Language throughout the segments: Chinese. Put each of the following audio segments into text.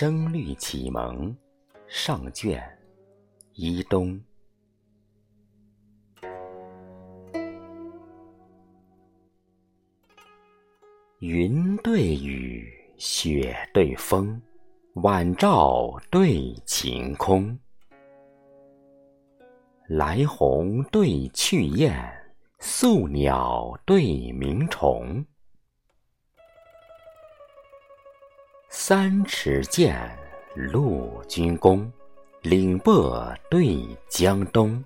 声律启蒙上卷一东。云对雨，雪对风，晚照对晴空。来鸿对去雁，宿鸟对鸣虫。三尺剑，陆军功，岭北对江东。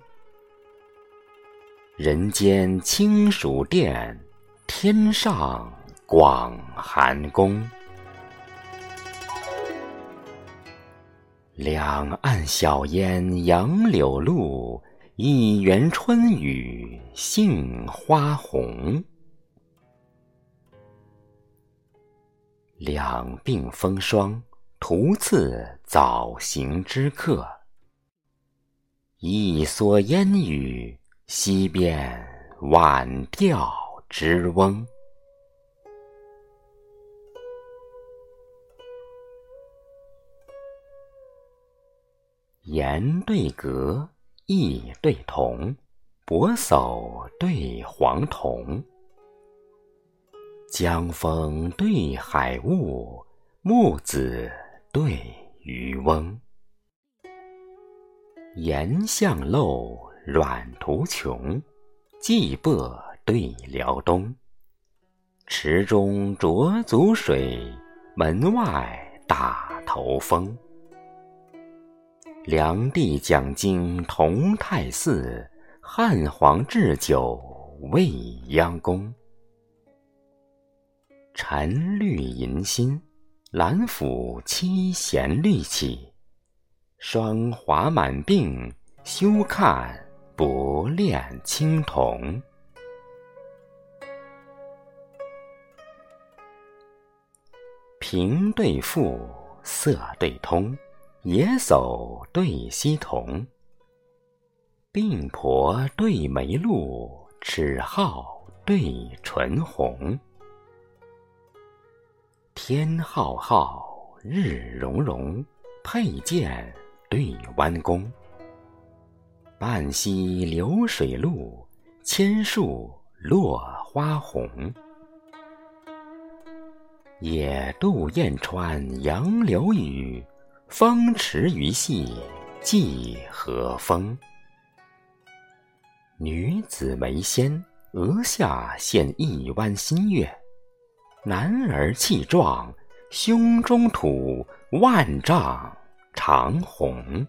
人间清暑殿，天上广寒宫。两岸晓烟杨柳路，一园春雨杏花红。两鬓风霜，徒次早行之客；一蓑烟雨，溪边晚钓之翁。言对阁，意对同，薄叟对黄童。江风对海雾，木子对渔翁。岩巷陋，软途穷，蓟北对辽东。池中濯足水，门外大头风。梁帝讲经同泰寺，汉皇置酒未央宫。沉绿银心，兰府七弦绿起。霜华满鬓，休看不恋青铜。平对富，色对通，野叟对溪童。鬓婆对眉露，齿皓对唇红。天浩浩，日融融，佩剑对弯弓。半溪流水路，千树落花红。野渡燕穿杨柳雨，风驰鱼戏芰荷风。女子眉纤，额下现一弯新月。男儿气壮，胸中吐万丈长虹。